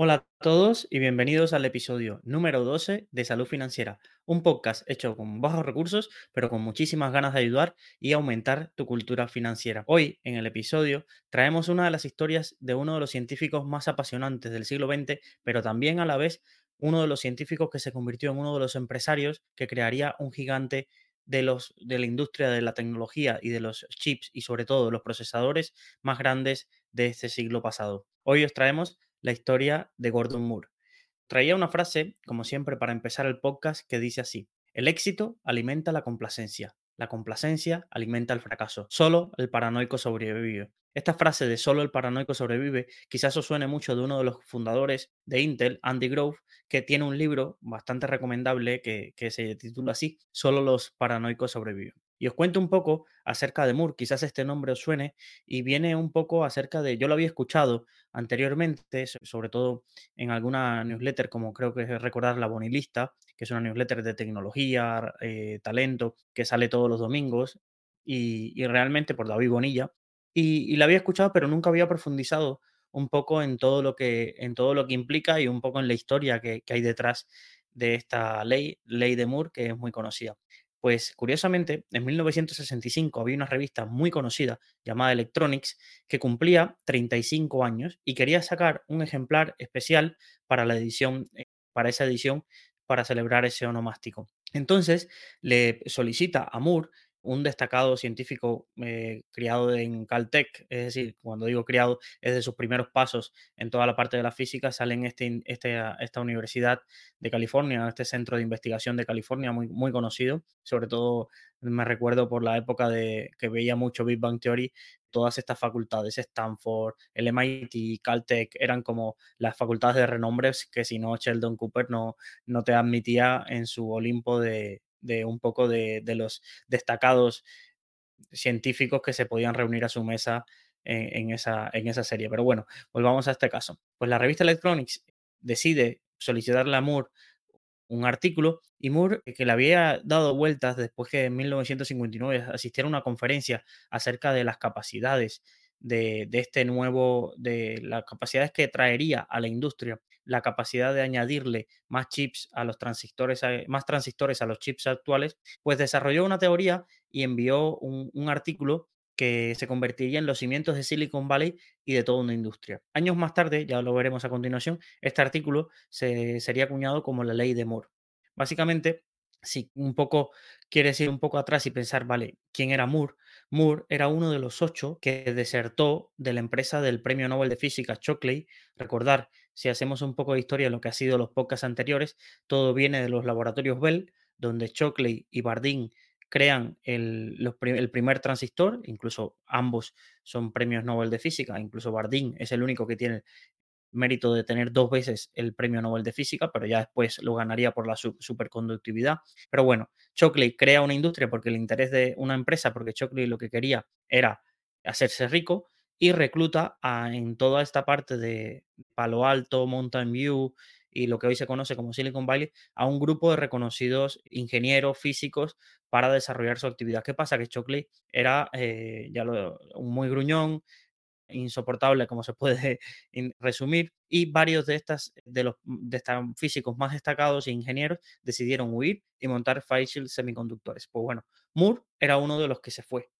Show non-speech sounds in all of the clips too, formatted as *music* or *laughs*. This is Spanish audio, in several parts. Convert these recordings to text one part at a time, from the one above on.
Hola a todos y bienvenidos al episodio número 12 de Salud Financiera, un podcast hecho con bajos recursos, pero con muchísimas ganas de ayudar y aumentar tu cultura financiera. Hoy, en el episodio, traemos una de las historias de uno de los científicos más apasionantes del siglo XX, pero también a la vez uno de los científicos que se convirtió en uno de los empresarios que crearía un gigante de, los, de la industria de la tecnología y de los chips y sobre todo los procesadores más grandes de este siglo pasado. Hoy os traemos la historia de Gordon Moore. Traía una frase, como siempre, para empezar el podcast que dice así, el éxito alimenta la complacencia, la complacencia alimenta el fracaso, solo el paranoico sobrevive. Esta frase de solo el paranoico sobrevive quizás os suene mucho de uno de los fundadores de Intel, Andy Grove, que tiene un libro bastante recomendable que, que se titula así, Solo los paranoicos sobreviven. Y os cuento un poco acerca de Moore, quizás este nombre os suene, y viene un poco acerca de, yo lo había escuchado anteriormente, sobre todo en alguna newsletter, como creo que es recordar la Bonilista, que es una newsletter de tecnología, eh, talento, que sale todos los domingos, y, realmente por David Bonilla, y, la había escuchado, pero nunca había profundizado un poco en todo lo que, en todo lo que implica y un poco en la historia que, que hay detrás de esta ley, ley de Moore, que es muy conocida. Pues curiosamente, en 1965 había una revista muy conocida llamada Electronics que cumplía 35 años y quería sacar un ejemplar especial para la edición, eh, para esa edición, para celebrar ese onomástico. Entonces le solicita a Moore un destacado científico eh, criado en Caltech, es decir, cuando digo criado, es de sus primeros pasos en toda la parte de la física, sale en este, este, esta universidad de California, este centro de investigación de California muy, muy conocido, sobre todo me recuerdo por la época de que veía mucho Big Bang Theory, todas estas facultades, Stanford, el MIT, Caltech, eran como las facultades de renombre que si no Sheldon Cooper no, no te admitía en su Olimpo de, de un poco de, los destacados científicos que se podían reunir a su mesa en, esa, en esa serie. Pero bueno, volvamos a este caso. Pues la revista Electronics decide solicitarle a Moore un artículo y Moore, que le había dado vueltas después que en 1959 asistiera a una conferencia acerca de las capacidades de, de, este nuevo, de las capacidades que traería a la industria la capacidad de añadirle más chips a los transistores, más transistores a los chips actuales, pues desarrolló una teoría y envió un, artículo que se convertiría en los cimientos de Silicon Valley y de toda una industria. Años más tarde, ya lo veremos a continuación, este artículo se, sería acuñado como la ley de Moore. Básicamente, si un poco quieres ir un poco atrás y pensar, vale, ¿quién era Moore? Moore era uno de los ocho que desertó de la empresa del Premio Nobel de Física Shockley. Recordar, si hacemos un poco de historia de lo que ha sido los podcasts anteriores, todo viene de los laboratorios Bell, donde Shockley y Bardeen crean el, el, primer transistor, incluso ambos son premios Nobel de Física, incluso Bardeen es el único que tiene mérito de tener dos veces el premio Nobel de Física, pero ya después lo ganaría por la superconductividad. Pero bueno, Shockley crea una industria porque el interés de una empresa, porque Shockley lo que quería era hacerse rico y recluta en toda esta parte de Palo Alto, Mountain View y lo que hoy se conoce como Silicon Valley a un grupo de reconocidos ingenieros físicos para desarrollar su actividad. ¿Qué pasa? Que Shockley era eh, ya lo, muy gruñón, insoportable, como se puede *laughs* resumir, y varios de, estas, de los de estos físicos más destacados e ingenieros decidieron huir y montar Fairchild Semiconductores. Pues bueno, Moore era uno de los que se fue,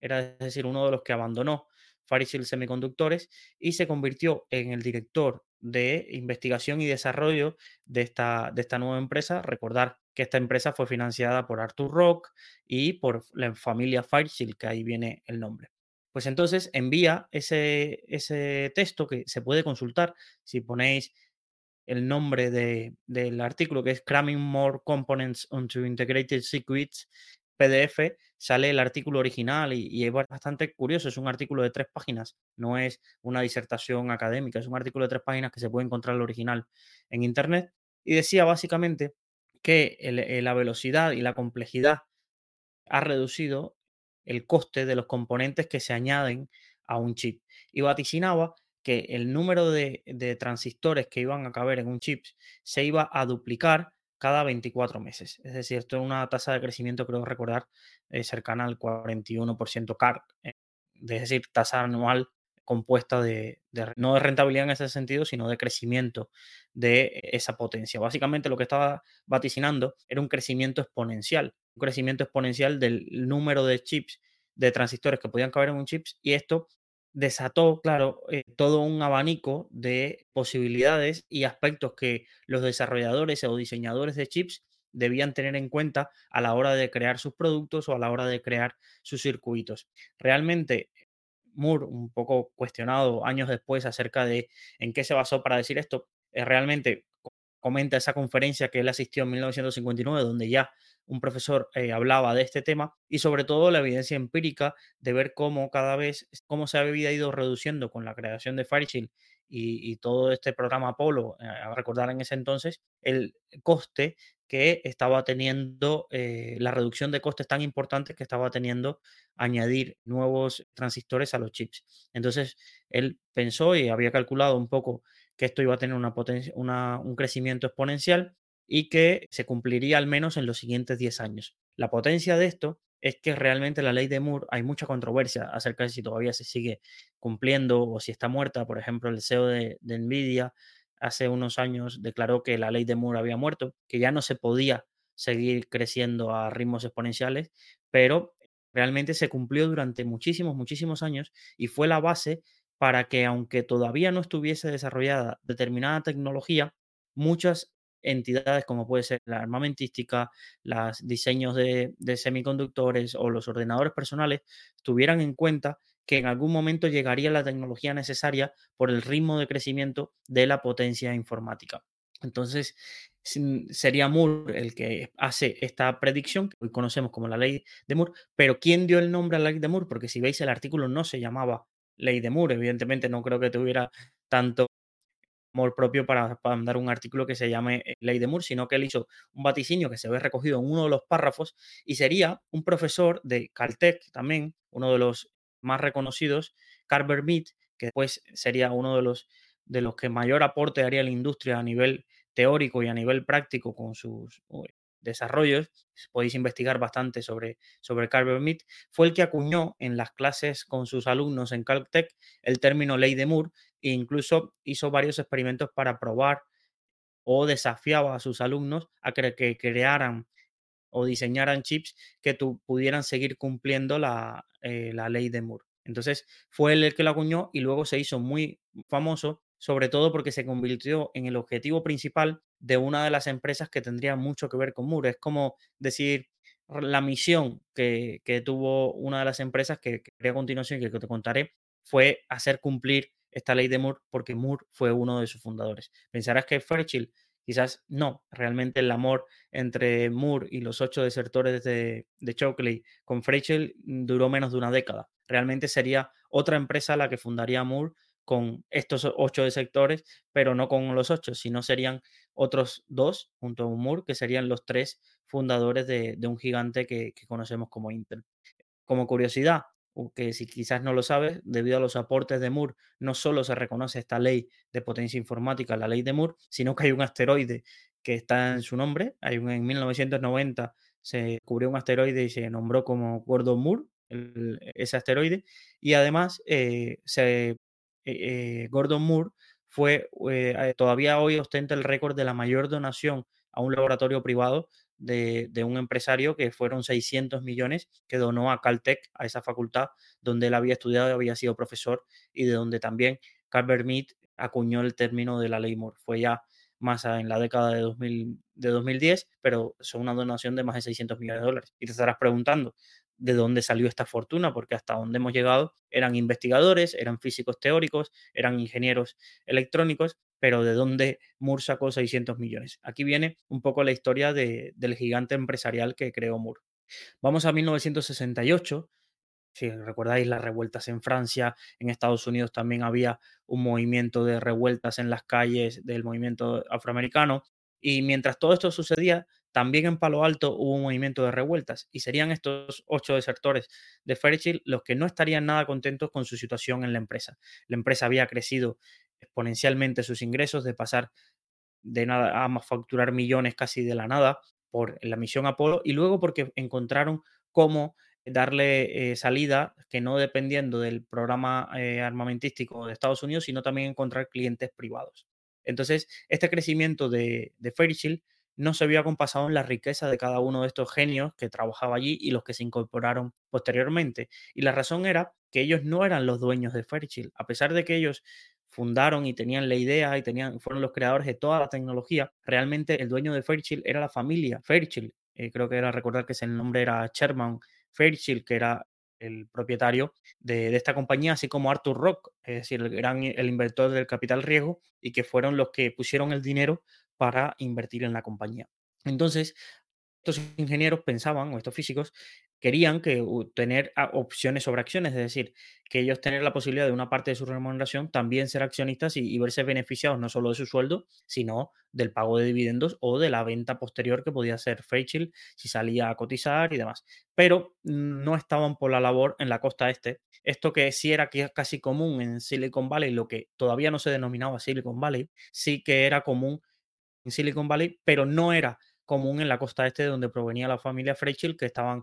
era es decir, uno de los que abandonó Fairchild Semiconductores y se convirtió en el director de investigación y desarrollo de esta, de esta nueva empresa. Recordar que esta empresa fue financiada por Arthur Rock y por la familia Fairchild, que ahí viene el nombre. Pues entonces envía ese, ese texto que se puede consultar si ponéis el nombre de, del artículo que es Cramming More Components onto Integrated Circuits PDF, sale el artículo original y, es bastante curioso. Es un artículo de tres páginas, no es una disertación académica, es un artículo de tres páginas que se puede encontrar el original en Internet. Y decía básicamente que el, la velocidad y la complejidad ha reducido el coste de los componentes que se añaden a un chip. Y vaticinaba que el número de, transistores que iban a caber en un chip se iba a duplicar cada 24 meses. Es decir, esto es una tasa de crecimiento, creo recordar, eh, cercana al 41% CAR, eh, es decir, tasa anual compuesta de, no de rentabilidad en ese sentido, sino de crecimiento de esa potencia. Básicamente lo que estaba vaticinando era un crecimiento exponencial, un crecimiento exponencial del número de chips, de transistores que podían caber en un chip y esto desató, claro, eh, todo un abanico de posibilidades y aspectos que los desarrolladores o diseñadores de chips debían tener en cuenta a la hora de crear sus productos o a la hora de crear sus circuitos. Realmente, Moore, un poco cuestionado años después acerca de en qué se basó para decir esto, es realmente comenta esa conferencia que él asistió en 1959, donde ya un profesor eh, hablaba de este tema y sobre todo la evidencia empírica de ver cómo cada vez, cómo se había ido reduciendo con la creación de Fairchild y, todo este programa Apolo, eh, recordar en ese entonces, el coste que estaba teniendo, eh, la reducción de costes tan importantes que estaba teniendo añadir nuevos transistores a los chips. Entonces, él pensó y había calculado un poco que esto iba a tener una potencia, un crecimiento exponencial y que se cumpliría al menos en los siguientes 10 años. La potencia de esto es que realmente la ley de Moore, hay mucha controversia acerca de si todavía se sigue cumpliendo o si está muerta. Por ejemplo, el CEO de, de Nvidia hace unos años declaró que la ley de Moore había muerto, que ya no se podía seguir creciendo a ritmos exponenciales, pero realmente se cumplió durante muchísimos, muchísimos años y fue la base para que aunque todavía no estuviese desarrollada determinada tecnología, muchas entidades como puede ser la armamentística, los diseños de, semiconductores o los ordenadores personales tuvieran en cuenta que en algún momento llegaría la tecnología necesaria por el ritmo de crecimiento de la potencia informática. Entonces, sería Moore el que hace esta predicción, que hoy conocemos como la ley de Moore, pero ¿quién dio el nombre a la ley de Moore? Porque si veis el artículo no se llamaba ley de Moore, evidentemente no creo que tuviera tanto amor propio para, para, mandar un artículo que se llame eh, Ley de Moore, sino que él hizo un vaticinio que se ve recogido en uno de los párrafos y sería un profesor de Caltech también, uno de los más reconocidos, Carver Mead, que después sería uno de los, de los que mayor aporte haría la industria a nivel teórico y a nivel práctico con sus desarrollos, podéis investigar bastante sobre, sobre Mead, fue el que acuñó en las clases con sus alumnos en Caltech el término ley de Moore e incluso hizo varios experimentos para probar o desafiaba a sus alumnos a que, crearan o diseñaran chips que pudieran seguir cumpliendo la, eh, la ley de Moore. Entonces fue él el que lo acuñó y luego se hizo muy famoso sobre todo porque se convirtió en el objetivo principal de una de las empresas que tendría mucho que ver con Moore. Es como decir la misión que, tuvo una de las empresas que, que a continuación y que te contaré fue hacer cumplir esta ley de Moore porque Moore fue uno de sus fundadores. Pensarás que Fairchild, quizás no, realmente el amor entre Moore y los ocho desertores de, de con Fairchild duró menos de una década. Realmente sería otra empresa la que fundaría Moore con estos ocho sectores, pero no con los ocho, sino serían otros dos junto a Moore, que serían los tres fundadores de, un gigante que, conocemos como Intel. Como curiosidad, que si quizás no lo sabes, debido a los aportes de Moore, no solo se reconoce esta ley de potencia informática, la ley de Moore, sino que hay un asteroide que está en su nombre. Hay un, en 1990 se cubrió un asteroide y se nombró como Gordon Moore, ese asteroide, y además eh, se eh, eh, Gordon Moore fue, eh, todavía hoy ostenta el récord de la mayor donación a un laboratorio privado de, un empresario que fueron 600 millones que donó a Caltech, a esa facultad donde él había estudiado y había sido profesor y de donde también Carver Mead acuñó el término de la ley Moore. Fue ya más en la década de, 2000, de 2010, pero son una donación de más de 600 millones de dólares. Y te estarás preguntando, de dónde salió esta fortuna, porque hasta donde hemos llegado eran investigadores, eran físicos teóricos, eran ingenieros electrónicos, pero de dónde Moore sacó 600 millones. Aquí viene un poco la historia del gigante empresarial que creó Moore. Vamos a 1968. Si recordáis las revueltas en Francia, en Estados Unidos también había un movimiento de revueltas en las calles del movimiento afroamericano. Y mientras todo esto sucedía, también en Palo Alto hubo un movimiento de revueltas y serían estos ocho desertores de Fairchild los que no estarían nada contentos con su situación en la empresa. La empresa había crecido exponencialmente sus ingresos de pasar de nada a facturar millones casi de la nada por la misión Apolo y luego porque encontraron cómo darle eh, salida que no dependiendo del programa eh, armamentístico de Estados Unidos, sino también encontrar clientes privados. Entonces, este crecimiento de, Fairchild no se había compasado en la riqueza de cada uno de estos genios que trabajaba allí y los que se incorporaron posteriormente. Y la razón era que ellos no eran los dueños de Fairchild, a pesar de que ellos fundaron y tenían la idea y tenían, fueron los creadores de toda la tecnología, realmente el dueño de Fairchild era la familia Fairchild. Eh, creo que era recordar que el nombre era Sherman Fairchild, que era el propietario de, esta compañía, así como Arthur Rock, es decir, el gran el inventor del capital riesgo y que fueron los que pusieron el dinero para invertir en la compañía. Entonces, estos ingenieros pensaban, o estos físicos, querían que tener opciones sobre acciones, es decir, que ellos tener la posibilidad de una parte de su remuneración también ser accionistas y, verse beneficiados no solo de su sueldo, sino del pago de dividendos o de la venta posterior que podía hacer Fairchild si salía a cotizar y demás. Pero no estaban por la labor en la costa este. Esto que sí era casi común en Silicon Valley, lo que todavía no se denominaba Silicon Valley, sí que era común en Silicon Valley, pero no era común en la costa este de donde provenía la familia Fairchild, que estaban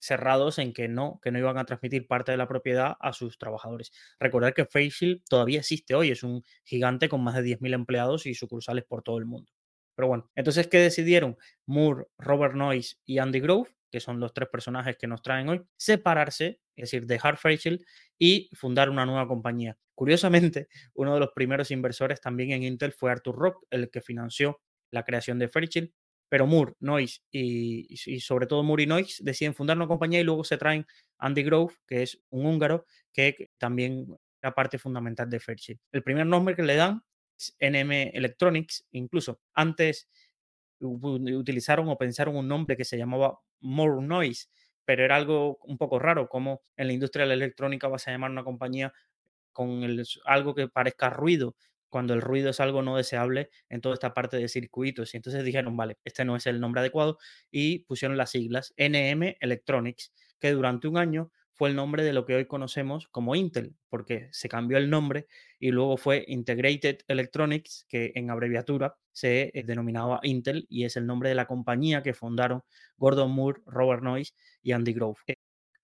cerrados en que no, que no iban a transmitir parte de la propiedad a sus trabajadores. Recordar que Fairchild todavía existe hoy, es un gigante con más de 10.000 empleados y sucursales por todo el mundo. Pero bueno, entonces, ¿qué decidieron? Moore, Robert Noyce y Andy Grove, que son los tres personajes que nos traen hoy, separarse, es decir, dejar Fairchild y fundar una nueva compañía. Curiosamente, *laughs* uno de los primeros inversores también en Intel fue Arthur Rock, el que financió la creación de Fairchild, pero Moore, Noyce y, sobre todo Moore y Noyce deciden fundar una compañía y luego se traen Andy Grove, que es un húngaro que también era parte fundamental de Fairchild. El primer nombre que le dan es NM Electronics, incluso antes utilizaron o pensaron un nombre que se llamaba More Noise, pero era algo un poco raro, como en la industria de la electrónica vas a llamar una compañía con algo que parezca ruido, cuando el ruido es algo no deseable en toda esta parte de circuitos. Y entonces dijeron, vale, este no es el nombre adecuado y pusieron las siglas NM Electronics, que durante un año fue el nombre de lo que hoy conocemos como Intel, porque se cambió el nombre y luego fue Integrated Electronics, que en abreviatura se eh, denominaba Intel y es el nombre de la compañía que fundaron Gordon Moore, Robert Noyce y Andy Grove. Eh,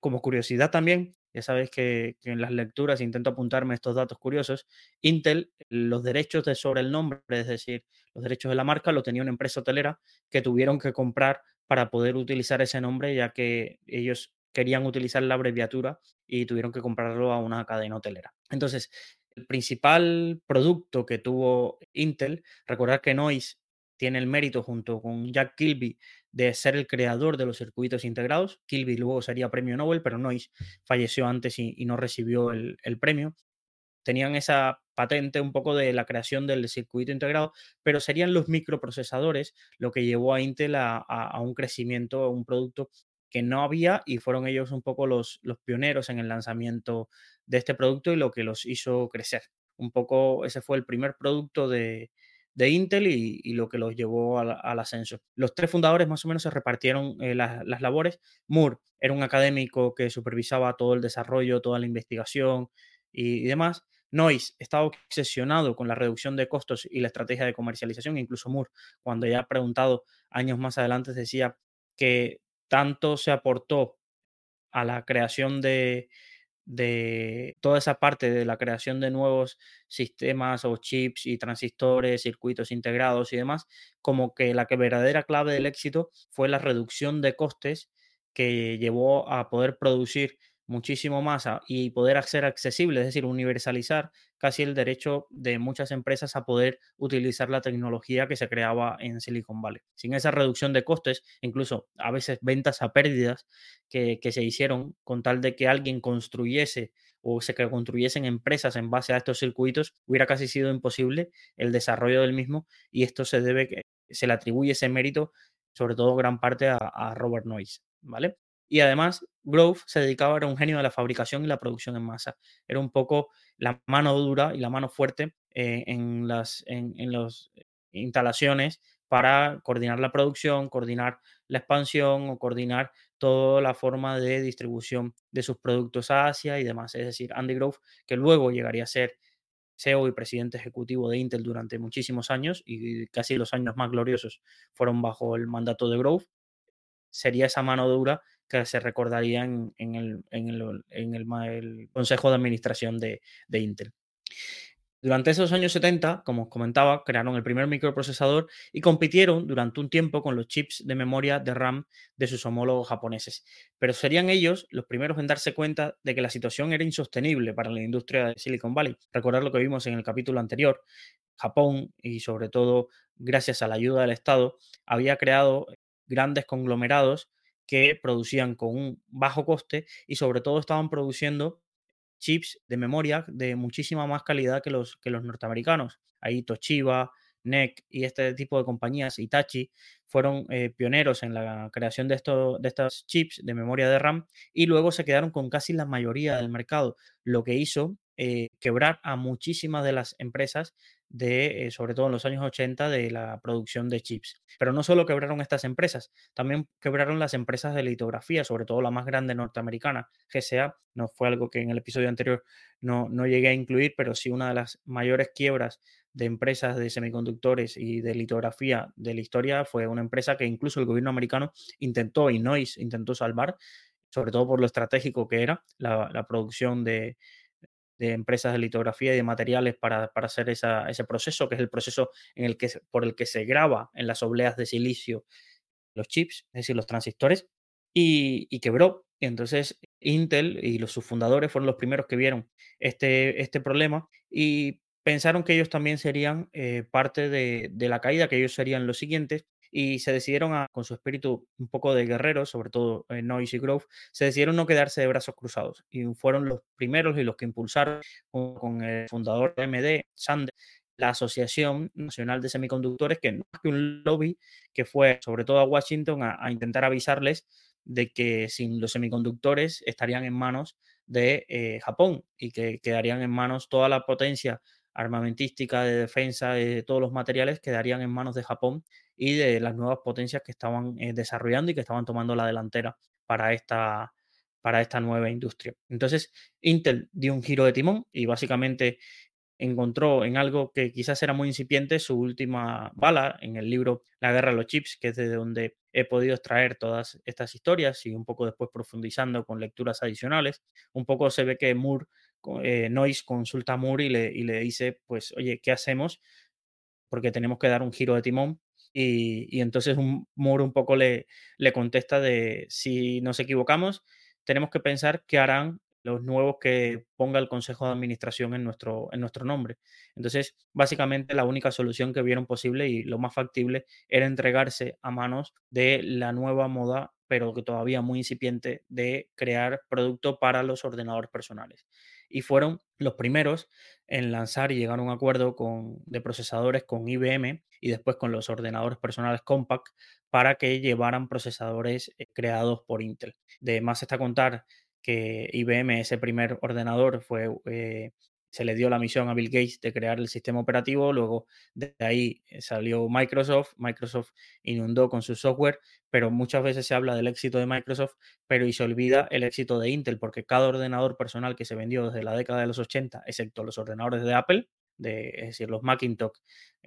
como curiosidad también, ya sabes que, en las lecturas intento apuntarme estos datos curiosos. Intel, los derechos de sobre el nombre, es decir, los derechos de la marca, lo tenía una empresa hotelera que tuvieron que comprar para poder utilizar ese nombre, ya que ellos querían utilizar la abreviatura y tuvieron que comprarlo a una cadena hotelera. Entonces, el principal producto que tuvo Intel, recordar que Noise tiene el mérito junto con Jack Kilby de ser el creador de los circuitos integrados. Kilby luego sería premio Nobel, pero Noyce falleció antes y, no recibió el, premio. Tenían esa patente un poco de la creación del circuito integrado, pero serían los microprocesadores lo que llevó a Intel a, un crecimiento, a un producto que no había y fueron ellos un poco los, los pioneros en el lanzamiento de este producto y lo que los hizo crecer. Un poco ese fue el primer producto de, de Intel y, lo que los llevó al, ascenso. Los tres fundadores más o menos se repartieron eh, las, labores. Moore era un académico que supervisaba todo el desarrollo, toda la investigación y, demás. Noyce estaba obsesionado con la reducción de costos y la estrategia de comercialización. Incluso Moore, cuando ya ha preguntado años más adelante, decía que tanto se aportó a la creación de, de toda esa parte de la creación de nuevos sistemas o chips y transistores, circuitos integrados y demás, como que la verdadera clave del éxito fue la reducción de costes que llevó a poder producir muchísimo más y poder ser accesible, es decir, universalizar casi el derecho de muchas empresas a poder utilizar la tecnología que se creaba en Silicon Valley. Sin esa reducción de costes, incluso a veces ventas a pérdidas que, se hicieron con tal de que alguien construyese o se construyesen empresas en base a estos circuitos, hubiera casi sido imposible el desarrollo del mismo y esto se debe, se le atribuye ese mérito, sobre todo gran parte a, a Robert Noyce, ¿vale? Y además, Grove se dedicaba, era un genio de la fabricación y la producción en masa. Era un poco la mano dura y la mano fuerte eh, en las en, los instalaciones para coordinar la producción, coordinar la expansión o coordinar toda la forma de distribución de sus productos a Asia y demás. Es decir, Andy Grove, que luego llegaría a ser CEO y presidente ejecutivo de Intel durante muchísimos años y casi los años más gloriosos fueron bajo el mandato de Grove, sería esa mano dura que se recordaría en, el, el, Consejo de Administración de, de Intel. Durante esos años 70, como os comentaba, crearon el primer microprocesador y compitieron durante un tiempo con los chips de memoria de RAM de sus homólogos japoneses. Pero serían ellos los primeros en darse cuenta de que la situación era insostenible para la industria de Silicon Valley. Recordar lo que vimos en el capítulo anterior, Japón y sobre todo gracias a la ayuda del Estado había creado grandes conglomerados que producían con un bajo coste y sobre todo estaban produciendo chips de memoria de muchísima más calidad que los, que los norteamericanos. Ahí Toshiba, NEC y este tipo de compañías, Itachi, fueron eh, pioneros en la creación de, estos, de chips de memoria de RAM y luego se quedaron con casi la mayoría del mercado, lo que hizo eh, quebrar a muchísimas de las empresas de, eh, sobre todo en los años 80, de la producción de chips. Pero no solo quebraron estas empresas, también quebraron las empresas de litografía, sobre todo la más grande norteamericana, GSA. No fue algo que en el episodio anterior no, no llegué a incluir, pero sí una de las mayores quiebras de empresas de semiconductores y de litografía de la historia fue una empresa que incluso el gobierno americano intentó, y Noise intentó salvar, sobre todo por lo estratégico que era la producción de, de empresas de litografía y de materiales para, hacer ese proceso, que es el proceso en el que, por el que se graba en las obleas de silicio los chips, es decir, los transistores, y, quebró. Y entonces Intel y los, sus fundadores fueron los primeros que vieron este, este problema y pensaron que ellos también serían eh, parte de, de, la caída, que ellos serían los siguientes, y se decidieron, a, con su espíritu un poco de guerrero, sobre todo en Noise y Grove, se decidieron no quedarse de brazos cruzados y fueron los primeros y los que impulsaron con el fundador de AMD, Sander, la Asociación Nacional de Semiconductores, que no es que un lobby que fue sobre todo a Washington a, intentar avisarles de que sin los semiconductores estarían en manos de eh, Japón y que quedarían en manos toda la potencia armamentística de defensa de todos los materiales quedarían en manos de Japón y de las nuevas potencias que estaban eh, desarrollando y que estaban tomando la delantera para esta, para esta nueva industria. Entonces, Intel dio un giro de timón y básicamente encontró en algo que quizás era muy incipiente su última bala en el libro La guerra de los chips, que es de donde he podido extraer todas estas historias y un poco después profundizando con lecturas adicionales. Un poco se ve que Moore, eh, Noyce consulta a Moore y le, y le dice, pues, oye, ¿qué hacemos? Porque tenemos que dar un giro de timón y, entonces un Moore un poco le, le contesta de si nos equivocamos, tenemos que pensar qué harán los nuevos que ponga el Consejo de Administración en nuestro, en nuestro nombre. Entonces, básicamente la única solución que vieron posible y lo más factible era entregarse a manos de la nueva moda, pero todavía muy incipiente, de crear producto para los ordenadores personales y fueron los primeros en lanzar y llegar a un acuerdo con, de procesadores con IBM y después con los ordenadores personales Compaq para que llevaran procesadores eh, creados por Intel. De más está contar que IBM, ese primer ordenador, fue eh, se le dio la misión a Bill Gates de crear el sistema operativo, luego de ahí eh, salió Microsoft, Microsoft inundó con su software, pero muchas veces se habla del éxito de Microsoft, pero y se olvida el éxito de Intel, porque cada ordenador personal que se vendió desde la década de los 80, excepto los ordenadores de Apple, de, es decir, los Macintosh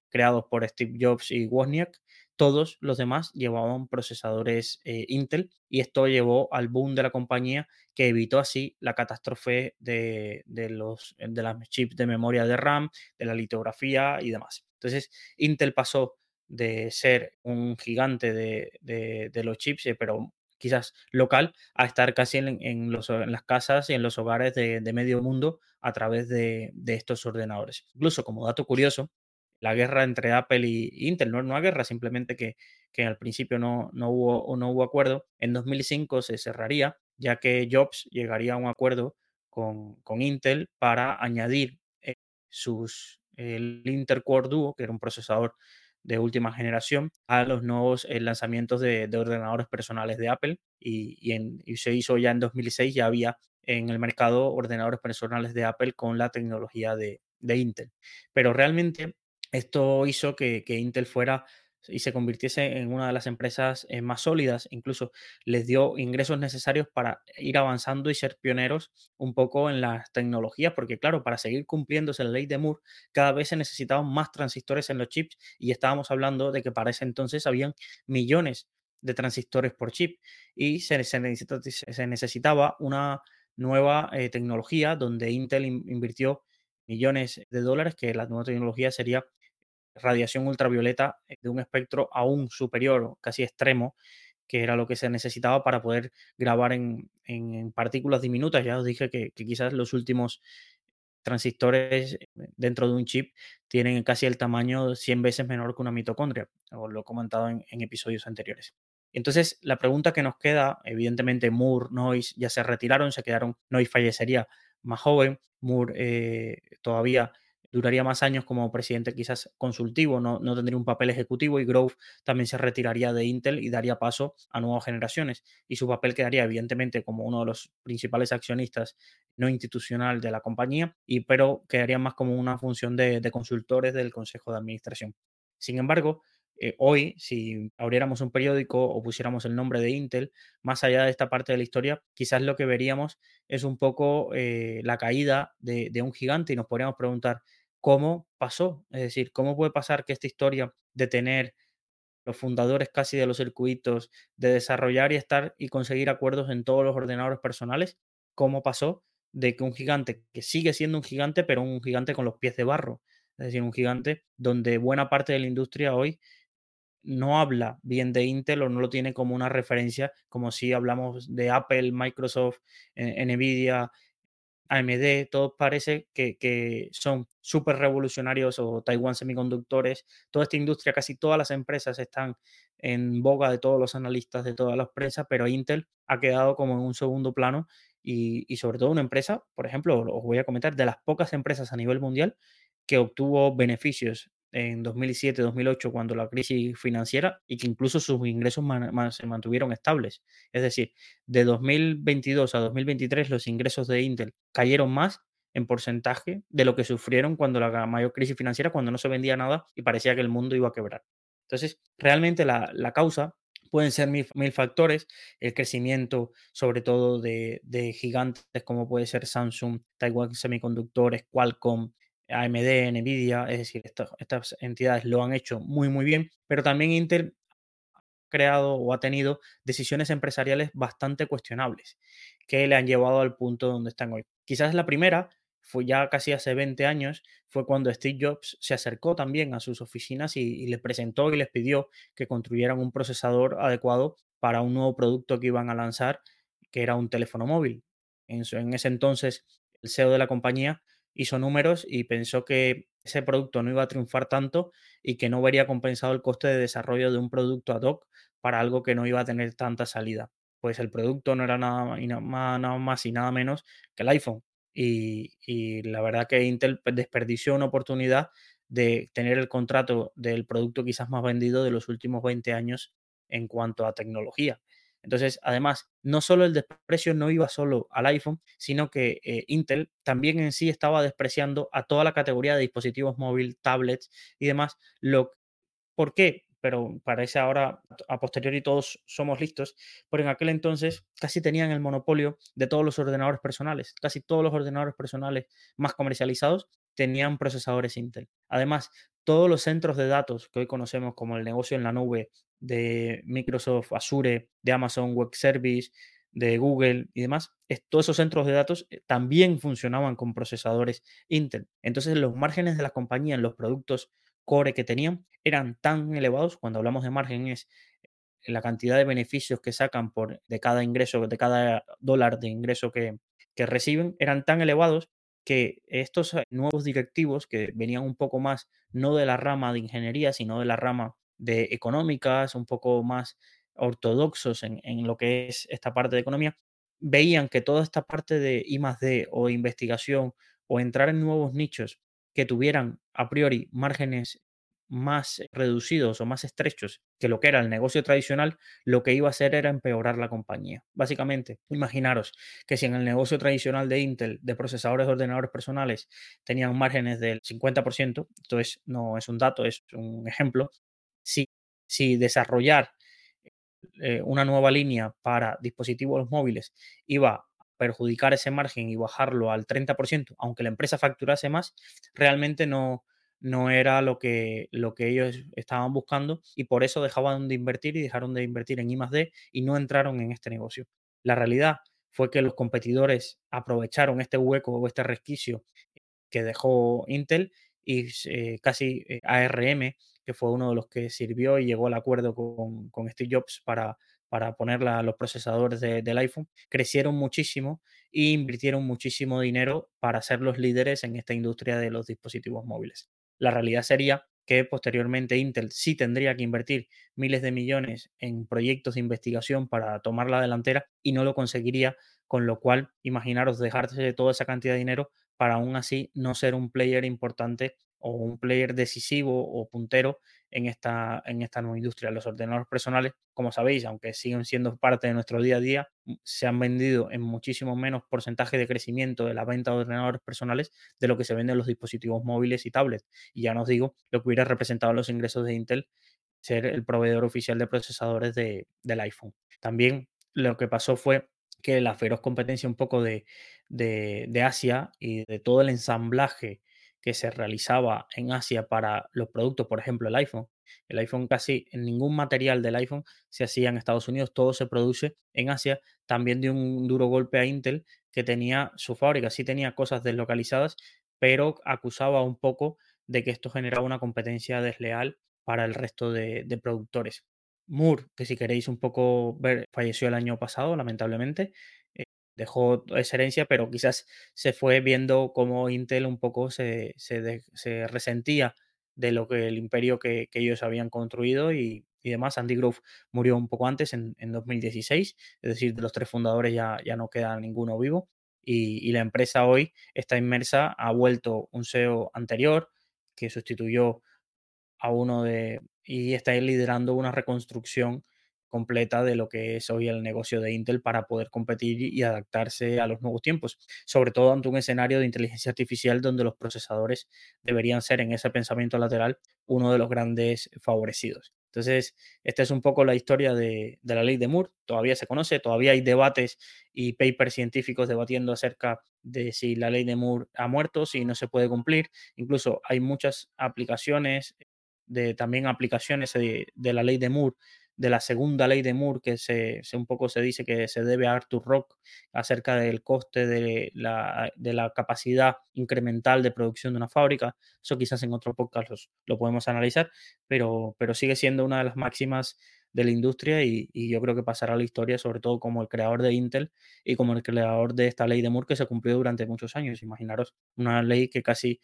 creados por Steve Jobs y Wozniak, todos los demás llevaban procesadores eh, Intel y esto llevó al boom de la compañía que evitó así la catástrofe de, los, de las chips de memoria de RAM, de la litografía y demás. Entonces, Intel pasó de ser un gigante de, los chips, eh, pero quizás local, a estar casi en, las casas y en los hogares de, medio mundo a través de, estos ordenadores. Incluso como dato curioso, la guerra entre Apple y Intel, no es una guerra, simplemente que, al principio no, no, hubo, no hubo acuerdo, en 2005 se cerraría, ya que Jobs llegaría a un acuerdo con, Intel para añadir eh, sus, el Intel Core Duo, que era un procesador de última generación a los nuevos eh, lanzamientos de, ordenadores personales de Apple. Y, en, se hizo ya en 2006, ya había en el mercado ordenadores personales de Apple con la tecnología de, Intel. Pero realmente esto hizo que, Intel fuera y se convirtiese en una de las empresas eh, más sólidas, incluso les dio ingresos necesarios para ir avanzando y ser pioneros un poco en las tecnologías, porque claro, para seguir cumpliéndose la ley de Moore, cada vez se necesitaban más transistores en los chips y estábamos hablando de que para ese entonces habían millones de transistores por chip y se, se necesitaba una nueva eh, tecnología donde Intel invirtió millones de dólares, que la nueva tecnología sería radiación ultravioleta eh, de un espectro aún superior, casi extremo, que era lo que se necesitaba para poder grabar en, partículas diminutas. Ya os dije que, quizás los últimos transistores eh, dentro de un chip tienen casi el tamaño 100 veces menor que una mitocondria, os lo he comentado en episodios anteriores. Entonces, la pregunta que nos queda, evidentemente Moore, Noyce ya se retiraron, se quedaron, Noyce fallecería más joven, Moore eh, todavía duraría más años como presidente quizás consultivo, no, no, tendría un papel ejecutivo y Grove también se retiraría de Intel y daría paso a nuevas generaciones y su papel quedaría evidentemente como uno de los principales accionistas no institucional de la compañía, y, pero quedaría más como una función de, consultores del Consejo de Administración. Sin embargo, eh, hoy, si abriéramos un periódico o pusiéramos el nombre de Intel, más allá de esta parte de la historia, quizás lo que veríamos es un poco eh, la caída de, un gigante y nos podríamos preguntar cómo pasó, es decir, cómo puede pasar que esta historia de tener los fundadores casi de los circuitos, de desarrollar y estar y conseguir acuerdos en todos los ordenadores personales, cómo pasó de que un gigante que sigue siendo un gigante, pero un gigante con los pies de barro, es decir, un gigante donde buena parte de la industria hoy no habla bien de Intel o no lo tiene como una referencia, como si hablamos de Apple, Microsoft, eh, Nvidia, AMD, todos parece que, son súper revolucionarios o Taiwan Semiconductores, toda esta industria, casi todas las empresas están en boga de todos los analistas de todas las prensa, pero Intel ha quedado como en un segundo plano y sobre todo una empresa, por ejemplo, os voy a comentar, de las pocas empresas a nivel mundial que obtuvo beneficios en 2007-2008 cuando la crisis financiera y que incluso sus ingresos se mantuvieron estables. Es decir, de 2022 a 2023 los ingresos de Intel cayeron más en porcentaje de lo que sufrieron cuando la mayor crisis financiera, cuando no se vendía nada y parecía que el mundo iba a quebrar. Entonces, realmente la, causa pueden ser mil, factores, el crecimiento sobre todo de, de, gigantes como puede ser Samsung, Taiwan Semiconductores, Qualcomm, AMD, Nvidia, es decir, estas, entidades lo han hecho muy, muy bien, pero también Intel ha creado o ha tenido decisiones empresariales bastante cuestionables que le han llevado al punto donde están hoy. Quizás la primera fue ya casi hace 20 años, fue cuando Steve Jobs se acercó también a sus oficinas y, les presentó y les pidió que construyeran un procesador adecuado para un nuevo producto que iban a lanzar, que era un teléfono móvil. En, en ese entonces, el CEO de la compañía hizo números y pensó que ese producto no iba a triunfar tanto y que no vería compensado el coste de desarrollo de un producto ad hoc para algo que no iba a tener tanta salida. Pues el producto no era nada, nada más y nada menos que el iPhone. Y, y, la verdad que Intel desperdició una oportunidad de tener el contrato del producto quizás más vendido de los últimos 20 años en cuanto a tecnología. Entonces, además, no solo el desprecio no iba solo al iPhone, sino que eh, Intel también en sí estaba despreciando a toda la categoría de dispositivos móviles, tablets y demás. Lo, ¿Por qué? Pero parece ahora, a posteriori, todos somos listos, pero en aquel entonces casi tenían el monopolio de todos los ordenadores personales. Casi todos los ordenadores personales más comercializados tenían procesadores Intel. Además, todos los centros de datos que hoy conocemos como el negocio en la nube de Microsoft Azure, de Amazon Web Service, de Google y demás, todos esos centros de datos eh, también funcionaban con procesadores Intel. Entonces los márgenes de la compañía en los productos core que tenían eran tan elevados, cuando hablamos de margen es la cantidad de beneficios que sacan por, de cada ingreso, de cada dólar de ingreso que, que reciben, eran tan elevados que estos eh, nuevos directivos que venían un poco más no de la rama de ingeniería, sino de la rama de económicas, un poco más ortodoxos en, lo que es esta parte de economía, veían que toda esta parte de I D o investigación o entrar en nuevos nichos que tuvieran a priori márgenes más reducidos o más estrechos que lo que era el negocio tradicional, lo que iba a hacer era empeorar la compañía. Básicamente, imaginaros que si en el negocio tradicional de Intel de procesadores de ordenadores personales tenían márgenes del 50%, esto no es un dato, es un ejemplo, si, si desarrollar eh, una nueva línea para dispositivos móviles iba a perjudicar ese margen y bajarlo al 30%, aunque la empresa facturase más, realmente no, no era lo que, lo que ellos estaban buscando y por eso dejaban de invertir y dejaron de invertir en I y no entraron en este negocio. La realidad fue que los competidores aprovecharon este hueco o este resquicio que dejó Intel y eh, casi eh, ARM, que fue uno de los que sirvió y llegó al acuerdo con, con Steve Jobs para, para poner los procesadores del iPhone, crecieron muchísimo e invirtieron muchísimo dinero para ser los líderes en esta industria de los dispositivos móviles. La realidad sería que posteriormente Intel sí tendría que invertir miles de millones en proyectos de investigación para tomar la delantera y no lo conseguiría, con lo cual imaginaros dejarse toda esa cantidad de dinero para aún así no ser un player importante o un player decisivo o puntero en esta, en esta nueva industria. Los ordenadores personales, como sabéis, aunque siguen siendo parte de nuestro día a día, se han vendido en muchísimo menos porcentaje de crecimiento de la venta de ordenadores personales de lo que se vende en los dispositivos móviles y tablets. Y ya no os digo lo que hubiera representado los ingresos de Intel ser el proveedor oficial de procesadores de, del iPhone. También lo que pasó fue que la feroz competencia un poco de, de, Asia y de todo el ensamblaje que se realizaba en Asia para los productos, por ejemplo el iPhone. El iPhone casi ningún material del iPhone se hacía en Estados Unidos, todo se produce en Asia. También dio un duro golpe a Intel que tenía su fábrica, sí tenía cosas deslocalizadas, pero acusaba un poco de que esto generaba una competencia desleal para el resto de, de productores. Moore, que si queréis un poco ver, falleció el año pasado, lamentablemente. Dejó esa herencia, pero quizás se fue viendo cómo Intel un poco se, se, resentía de lo que el imperio que, ellos habían construido y, demás. Andy Grove murió un poco antes, en, en, 2016, es decir, de los tres fundadores ya, ya no queda ninguno vivo. Y, y la empresa hoy está inmersa, ha vuelto un CEO anterior que sustituyó a uno de, y está liderando una reconstrucción completa de lo que es hoy el negocio de Intel para poder competir y adaptarse a los nuevos tiempos, sobre todo ante un escenario de inteligencia artificial donde los procesadores deberían ser en ese pensamiento lateral uno de los grandes favorecidos. Entonces, esta es un poco la historia de, la ley de Moore. Todavía se conoce, todavía hay debates y papers científicos debatiendo acerca de si la ley de Moore ha muerto, si no se puede cumplir. Incluso hay muchas aplicaciones de también aplicaciones de, la ley de Moore, de la segunda ley de Moore, que se, un poco se dice que se debe a Arthur Rock acerca del coste de la, de la capacidad incremental de producción de una fábrica. Eso quizás en otro podcast lo podemos analizar, pero, pero sigue siendo una de las máximas de la industria y, y, yo creo que pasará a la historia, sobre todo como el creador de Intel y como el creador de esta ley de Moore que se cumplió durante muchos años. Imaginaros una ley que casi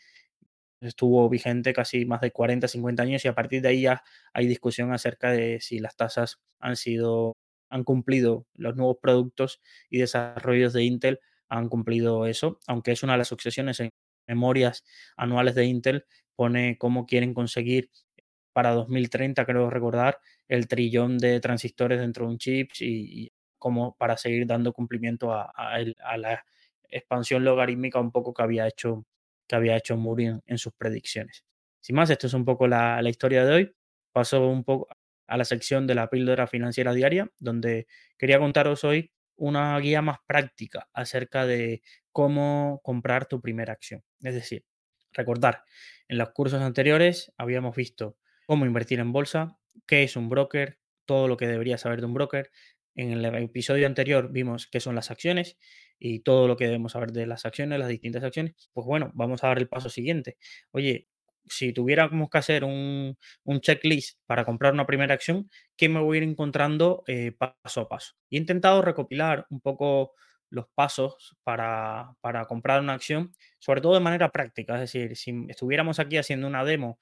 estuvo vigente casi más de 40, 50 años y a partir de ahí ya hay discusión acerca de si las tasas han sido, han cumplido los nuevos productos y desarrollos de Intel han cumplido eso, aunque es una de las sucesiones en memorias anuales de Intel, pone cómo quieren conseguir para 2030, creo recordar, el trillón de transistores dentro de un chip y, como para seguir dando cumplimiento a, a la expansión logarítmica un poco que había hecho que había hecho Moore en, sus predicciones. Sin más, esto es un poco la, historia de hoy. Paso un poco a la sección de la píldora financiera diaria, donde quería contaros hoy una guía más práctica acerca de cómo comprar tu primera acción. Es decir, recordar, en los cursos anteriores habíamos visto cómo invertir en bolsa, qué es un broker, todo lo que deberías saber de un broker. En el episodio anterior vimos qué son las acciones y todo lo que debemos saber de las acciones, las distintas acciones, pues bueno, vamos a dar el paso siguiente. Oye, si tuviéramos que hacer un, checklist para comprar una primera acción, ¿qué me voy a ir encontrando eh, paso a paso? He intentado recopilar un poco los pasos para, para, comprar una acción, sobre todo de manera práctica. Es decir, si estuviéramos aquí haciendo una demo,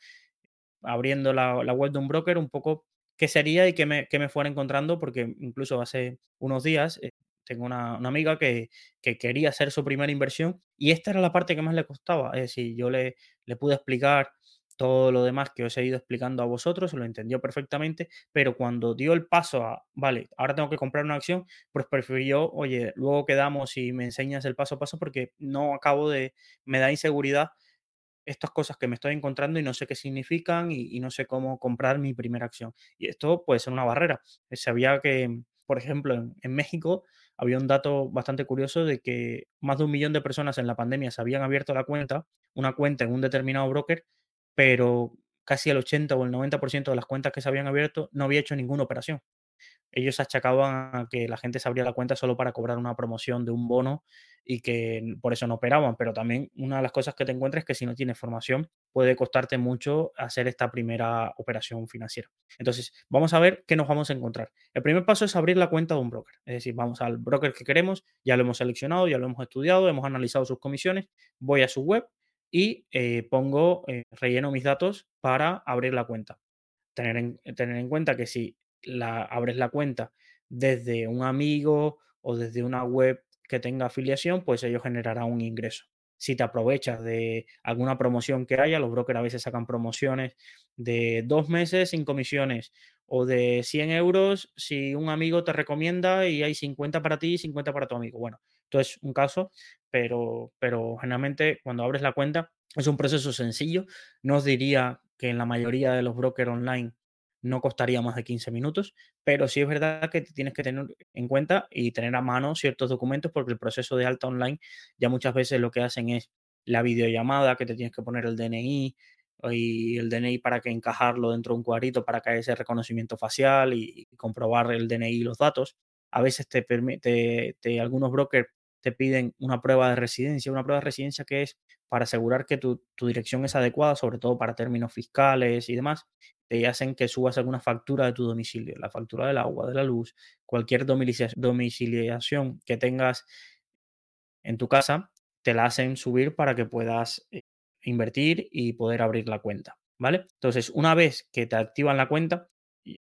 abriendo la, la web de un broker, un poco qué sería y qué me, qué me fuera encontrando, porque incluso hace unos días eh, tengo una, amiga que, quería hacer su primera inversión y esta era la parte que más le costaba. Es decir, yo le, le pude explicar todo lo demás que os he ido explicando a vosotros, lo entendió perfectamente, pero cuando dio el paso a, vale, ahora tengo que comprar una acción, pues prefirió, oye, luego quedamos y me enseñas el paso a paso porque no acabo de, me da inseguridad estas cosas que me estoy encontrando y no sé qué significan y, no sé cómo comprar mi primera acción. Y esto puede ser una barrera. Sabía que, por ejemplo, en, México había un dato bastante curioso de que más de un millón de personas en la pandemia se habían abierto la cuenta, una cuenta en un determinado broker, pero casi el 80 o el 90% de las cuentas que se habían abierto no había hecho ninguna operación ellos achacaban a que la gente se abría la cuenta solo para cobrar una promoción de un bono y que por eso no operaban. Pero también una de las cosas que te encuentras es que si no tienes formación puede costarte mucho hacer esta primera operación financiera. Entonces, vamos a ver qué nos vamos a encontrar. El primer paso es abrir la cuenta de un broker. Es decir, vamos al broker que queremos, ya lo hemos seleccionado, ya lo hemos estudiado, hemos analizado sus comisiones, voy a su web y eh, pongo, eh, relleno mis datos para abrir la cuenta. Tener en, tener en cuenta que si abres la cuenta desde un amigo o desde una web que tenga afiliación, pues ellos generarán un ingreso. Si te aprovechas de alguna promoción que haya, los brokers a veces sacan promociones de dos meses sin comisiones o de 100 euros si un amigo te recomienda y hay 50 para ti y 50 para tu amigo. Bueno, esto es un caso, pero, pero generalmente cuando abres la cuenta es un proceso sencillo. No os diría que en la mayoría de los brokers online no costaría más de 15 minutos, pero sí es verdad que tienes que tener en cuenta y tener a mano ciertos documentos porque el proceso de alta online ya muchas veces lo que hacen es la videollamada, que te tienes que poner el DNI y el DNI para que encajarlo dentro de un cuadrito para que haya ese reconocimiento facial y, comprobar el DNI y los datos. A veces te permite, te, algunos brokers te piden una prueba de residencia, una prueba de residencia que es para asegurar que tu, dirección es adecuada, sobre todo para términos fiscales y demás, te hacen que subas alguna factura de tu domicilio, la factura del agua, de la luz, cualquier domiciliación que tengas en tu casa, te la hacen subir para que puedas eh, invertir y poder abrir la cuenta, ¿vale? Entonces, una vez que te activan la cuenta,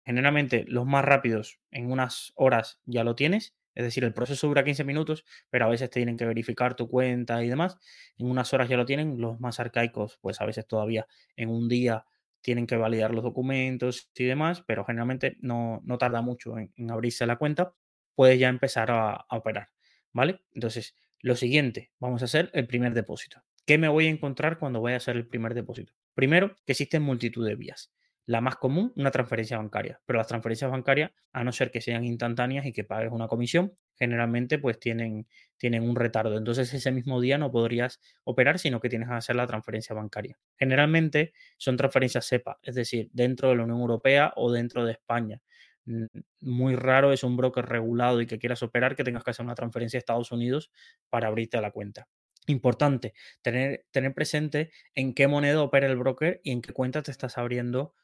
generalmente los más rápidos en unas horas ya lo tienes es decir, el proceso dura 15 minutos, pero a veces te tienen que verificar tu cuenta y demás. En unas horas ya lo tienen. Los más arcaicos, pues a veces todavía en un día tienen que validar los documentos y demás, pero generalmente no, no tarda mucho en, abrirse la cuenta. Puedes ya empezar a, a operar, ¿vale? Entonces, lo siguiente, vamos a hacer el primer depósito. ¿Qué me voy a encontrar cuando voy a hacer el primer depósito? Primero, que existen multitud de vías. La más común, una transferencia bancaria, pero las transferencias bancarias, a no ser que sean instantáneas y que pagues una comisión, generalmente pues tienen, tienen un retardo. Entonces ese mismo día no podrías operar, sino que tienes que hacer la transferencia bancaria. Generalmente son transferencias SEPA, es decir, dentro de la Unión Europea o dentro de España. Muy raro es un broker regulado y que quieras operar que tengas que hacer una transferencia a Estados Unidos para abrirte la cuenta. Importante, tener, tener presente en qué moneda opera el broker y en qué cuenta te estás abriendo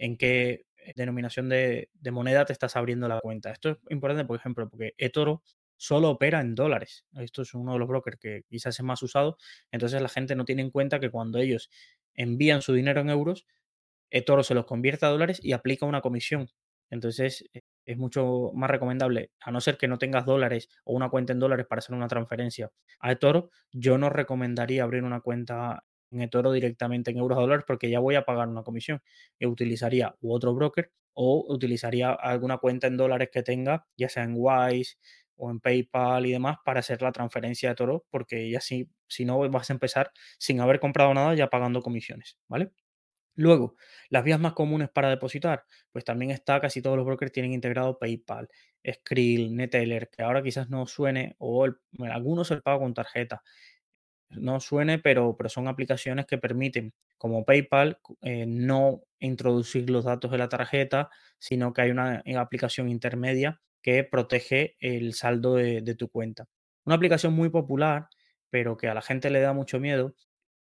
en qué eh, denominación de, moneda te estás abriendo la cuenta. Esto es importante, por ejemplo, porque eToro solo opera en dólares. Esto es uno de los brokers que quizás es más usado. Entonces la gente no tiene en cuenta que cuando ellos envían su dinero en euros, eToro se los convierte a dólares y aplica una comisión. Entonces eh, es mucho más recomendable, a no ser que no tengas dólares o una cuenta en dólares para hacer una transferencia a eToro, yo no recomendaría abrir una cuenta en eToro directamente en euros a dólares porque ya voy a pagar una comisión. Y utilizaría u otro broker o utilizaría alguna cuenta en dólares que tenga, ya sea en Wise o en PayPal y demás, para hacer la transferencia de Toro, porque ya si, si no vas a empezar sin haber comprado nada ya pagando comisiones, ¿vale? Luego, las vías más comunes para depositar, pues también está, casi todos los brokers tienen integrado PayPal, Skrill, Neteller, que ahora quizás no suene, o algunos el pago con tarjeta no suene, pero, pero son aplicaciones que permiten, como PayPal, eh, no introducir los datos de la tarjeta, sino que hay una eh, aplicación intermedia que protege el saldo de, de tu cuenta. Una aplicación muy popular, pero que a la gente le da mucho miedo,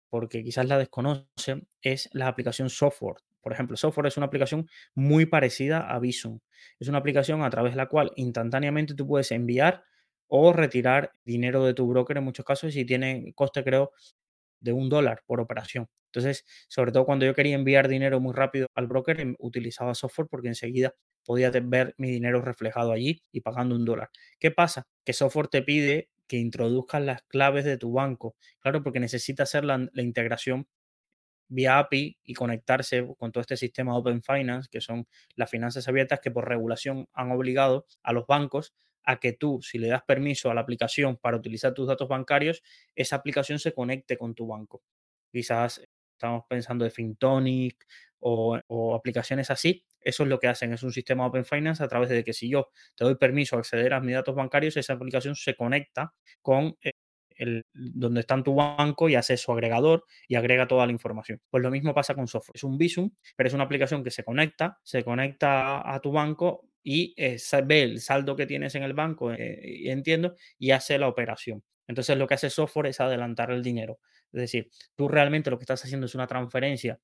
porque quizás la desconocen, es la aplicación Software. Por ejemplo, Software es una aplicación muy parecida a Visum. Es una aplicación a través de la cual instantáneamente tú puedes enviar o retirar dinero de tu broker en muchos casos y tiene coste, creo, de un dólar por operación. Entonces, sobre todo cuando yo quería enviar dinero muy rápido al broker, em, utilizaba software porque enseguida podía ver mi dinero reflejado allí y pagando un dólar. ¿Qué pasa? Que software te pide que introduzcas las claves de tu banco. Claro, porque necesita hacer la, la integración vía API y conectarse con todo este sistema Open Finance, que son las finanzas abiertas que por regulación han obligado a los bancos a que tú, si le das permiso a la aplicación para utilizar tus datos bancarios, esa aplicación se conecte con tu banco. Quizás estamos pensando de FinTonic o, aplicaciones así. Eso es lo que hacen, es un sistema Open Finance a través de que si yo te doy permiso a acceder a mis datos bancarios, esa aplicación se conecta con eh, el, donde está tu banco y hace su agregador y agrega toda la información. Pues lo mismo pasa con software. Es un Visum, pero es una aplicación que se conecta, se conecta a tu banco y eh, ve el saldo que tienes en el banco, eh, entiendo, y hace la operación. Entonces lo que hace software es adelantar el dinero. Es decir, tú realmente lo que estás haciendo es una transferencia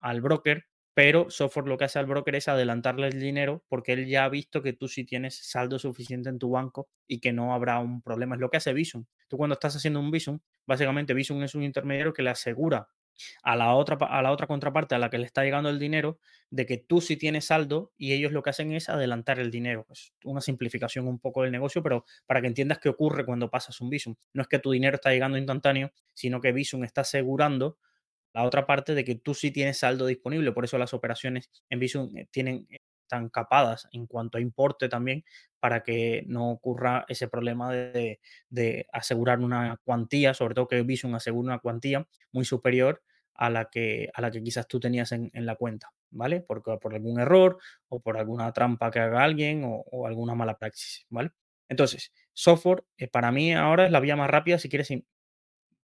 al broker, pero software lo que hace al broker es adelantarle el dinero porque él ya ha visto que tú sí tienes saldo suficiente en tu banco y que no habrá un problema. Es lo que hace Visum. Tú cuando estás haciendo un Visum, básicamente Visum es un intermediario que le asegura a la otra, a la otra contraparte a la que le está llegando el dinero de que tú sí tienes saldo y ellos lo que hacen es adelantar el dinero. Es una simplificación un poco del negocio, pero para que entiendas qué ocurre cuando pasas un Visum. No es que tu dinero está llegando instantáneo, sino que Visum está asegurando la otra parte de que tú sí tienes saldo disponible. Por eso las operaciones en Visum eh, tienen tan capadas en cuanto a importe también para que no ocurra ese problema de, asegurar una cuantía, sobre todo que Visum asegure una cuantía muy superior a la que, a la que quizás tú tenías en, la cuenta, ¿vale? Porque, por algún error o por alguna trampa que haga alguien o, alguna mala praxis, ¿vale? Entonces, software eh, para mí ahora es la vía más rápida si quieres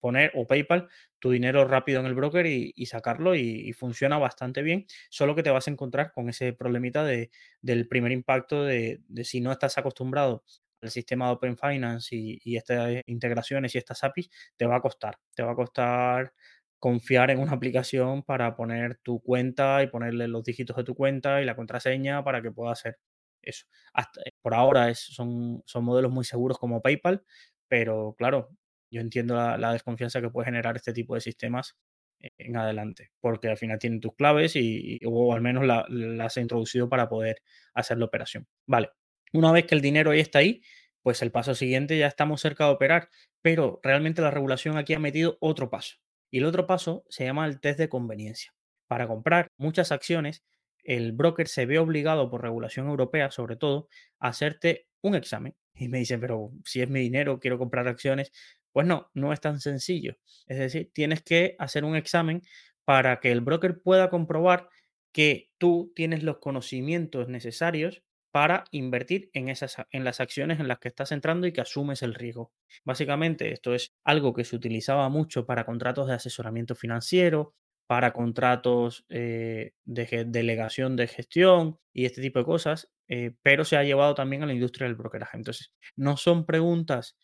poner o PayPal tu dinero rápido en el broker y, sacarlo y, funciona bastante bien, solo que te vas a encontrar con ese problemita de, del primer impacto de, si no estás acostumbrado al sistema de Open Finance y, estas integraciones y estas APIs, te va a costar, te va a costar confiar en una aplicación para poner tu cuenta y ponerle los dígitos de tu cuenta y la contraseña para que pueda hacer eso. Hasta, por ahora es, son, son modelos muy seguros como PayPal, pero claro, yo entiendo la, desconfianza que puede generar este tipo de sistemas en adelante, porque al final tienen tus claves y, o al menos las he introducido para poder hacer la operación. Vale, una vez que el dinero ya está ahí, pues el paso siguiente ya estamos cerca de operar, pero realmente la regulación aquí ha metido otro paso. Y el otro paso se llama el test de conveniencia. Para comprar muchas acciones, el broker se ve obligado por regulación europea, sobre todo, a hacerte un examen. Y me dicen, pero si es mi dinero, quiero comprar acciones, pues no, no es tan sencillo. Es decir, tienes que hacer un examen para que el broker pueda comprobar que tú tienes los conocimientos necesarios para invertir en, esas, en las acciones en las que estás entrando y que asumes el riesgo. Básicamente, esto es algo que se utilizaba mucho para contratos de asesoramiento financiero, para contratos eh, de delegación de gestión y este tipo de cosas, eh, pero se ha llevado también a la industria del brokeraje. Entonces, no son preguntas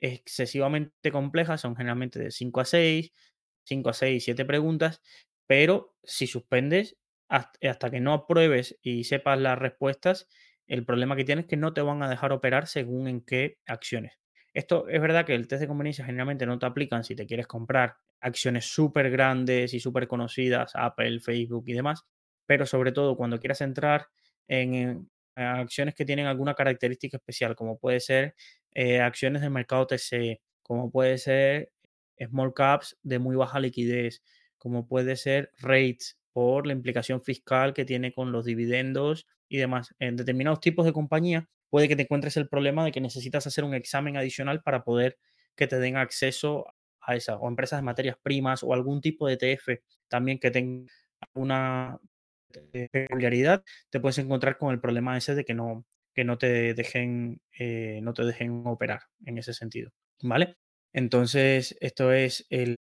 excesivamente complejas, son generalmente de 5 a 6, 5 a 6, 7 preguntas, pero si suspendes hasta que no apruebes y sepas las respuestas, el problema que tienes es que no te van a dejar operar según en qué acciones. Esto es verdad que el test de conveniencia generalmente no te aplican si te quieres comprar acciones súper grandes y súper conocidas, Apple, Facebook y demás, pero sobre todo cuando quieras entrar en, acciones que tienen alguna característica especial, como puede ser eh, acciones del mercado TC, como puede ser small caps de muy baja liquidez, como puede ser rates por la implicación fiscal que tiene con los dividendos y demás. En determinados tipos de compañía puede que te encuentres el problema de que necesitas hacer un examen adicional para poder que te den acceso a esa, o empresas de materias primas o algún tipo de ETF también que tenga una peculiaridad, te puedes encontrar con el problema ese de que no, que no te dejen, eh, no te dejen operar en ese sentido. ¿Vale? Entonces, esto es, el,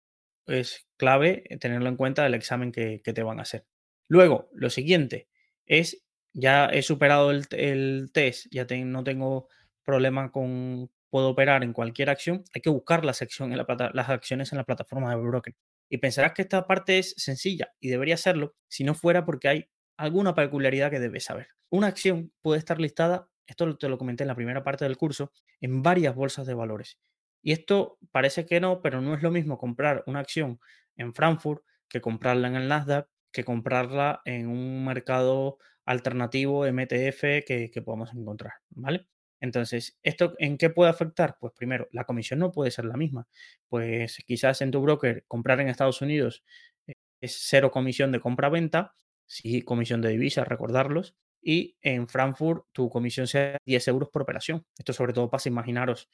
es clave tenerlo en cuenta del examen que, te van a hacer. Luego, lo siguiente es, ya he superado el, test, ya no tengo problema con, puedo operar en cualquier acción, hay que buscar la sección las acciones en la plataforma de broker. Y pensarás que esta parte es sencilla y debería serlo si no fuera porque hay alguna peculiaridad que debes saber. Una acción puede estar listada, esto te lo comenté en la primera parte del curso, en varias bolsas de valores. Y esto parece que no, pero no es lo mismo comprar una acción en Frankfurt que comprarla en el Nasdaq, que comprarla en un mercado alternativo MTF que, que podamos encontrar, ¿vale? Entonces, ¿esto en qué puede afectar? Pues primero, la comisión no puede ser la misma. Pues quizás en tu broker comprar en Estados Unidos eh, es cero comisión de compra-venta, sí comisión de divisas, recordarlos, y en Frankfurt tu comisión sea 10 euros por operación. Esto sobre todo pasa, imaginaros,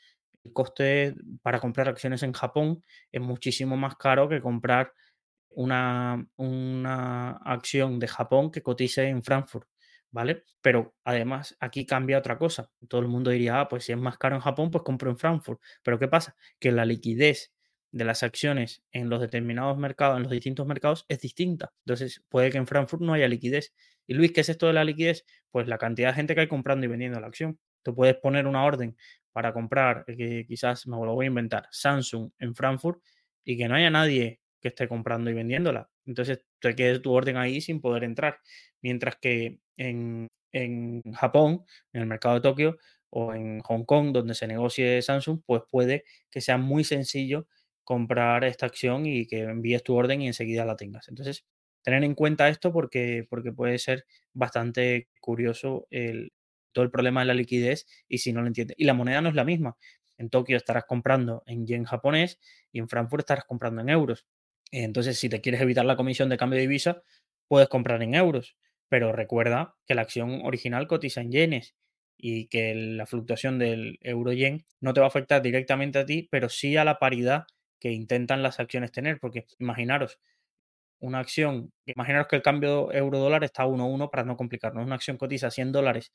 el coste para comprar acciones en Japón es muchísimo más caro que comprar una, una acción de Japón que cotice en Frankfurt ¿vale? Pero además aquí cambia otra cosa. Todo el mundo diría, ah, pues si es más caro en Japón, pues compro en Frankfurt. Pero ¿qué pasa? Que la liquidez de las acciones en los determinados mercados, en los distintos mercados, es distinta. Entonces, puede que en Frankfurt no haya liquidez. Y Luis, ¿qué es esto de la liquidez? Pues la cantidad de gente que hay comprando y vendiendo la acción. Tú puedes poner una orden para comprar, eh, que quizás me lo voy a inventar, Samsung en Frankfurt y que no haya nadie que esté comprando y vendiéndola. Entonces, te quedes tu orden ahí sin poder entrar. Mientras que en, en Japón, en el mercado de Tokio o en Hong Kong, donde se negocie Samsung, pues puede que sea muy sencillo comprar esta acción y que envíes tu orden y enseguida la tengas. Entonces, tener en cuenta esto porque, porque puede ser bastante curioso el, todo el problema de la liquidez y si no lo entiendes. Y la moneda no es la misma. En Tokio estarás comprando en yen japonés y en Frankfurt estarás comprando en euros. Entonces, si te quieres evitar la comisión de cambio de divisa, puedes comprar en euros. Pero recuerda que la acción original cotiza en yenes y que la fluctuación del euro-yen no te va a afectar directamente a ti, pero sí a la paridad que intentan las acciones tener. Porque imaginaros, una acción, imaginaros que el cambio euro-dólar está a 1-1 para no complicarnos. Una acción cotiza 100 dólares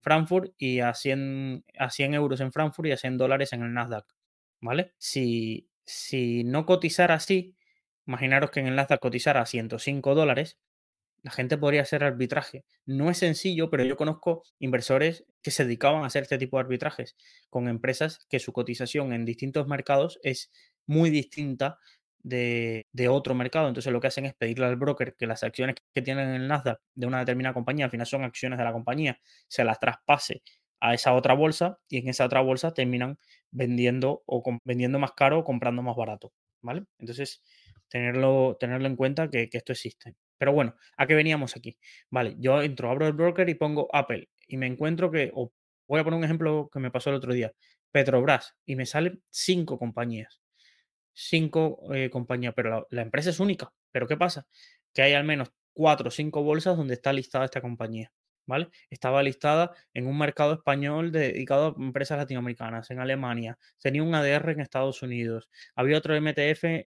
Frankfurt y a 100, a 100 euros en Frankfurt y a 100 dólares en el Nasdaq. ¿Vale? Si, si no cotizara así, imaginaros que en el Nasdaq cotizara a 105 dólares, la gente podría hacer arbitraje. No es sencillo, pero yo conozco inversores que se dedicaban a hacer este tipo de arbitrajes con empresas que su cotización en distintos mercados es muy distinta de, otro mercado. Entonces lo que hacen es pedirle al broker que las acciones que tienen en el Nasdaq de una determinada compañía, al final son acciones de la compañía, se las traspase a esa otra bolsa y en esa otra bolsa terminan vendiendo o vendiendo más caro o comprando más barato. ¿Vale? Entonces, tenerlo, tenerlo en cuenta que esto existe. Pero bueno, ¿a qué veníamos aquí? Vale, yo entro, abro el broker y pongo Apple y me encuentro que, o voy a poner un ejemplo que me pasó el otro día, Petrobras, y me salen cinco compañías cinco eh, compañías, pero la, empresa es única. Pero ¿qué pasa? Que hay al menos cuatro o cinco bolsas donde está listada esta compañía. ¿Vale? Estaba listada en un mercado español dedicado a empresas latinoamericanas, en Alemania, tenía un ADR en Estados Unidos, había otro MTF en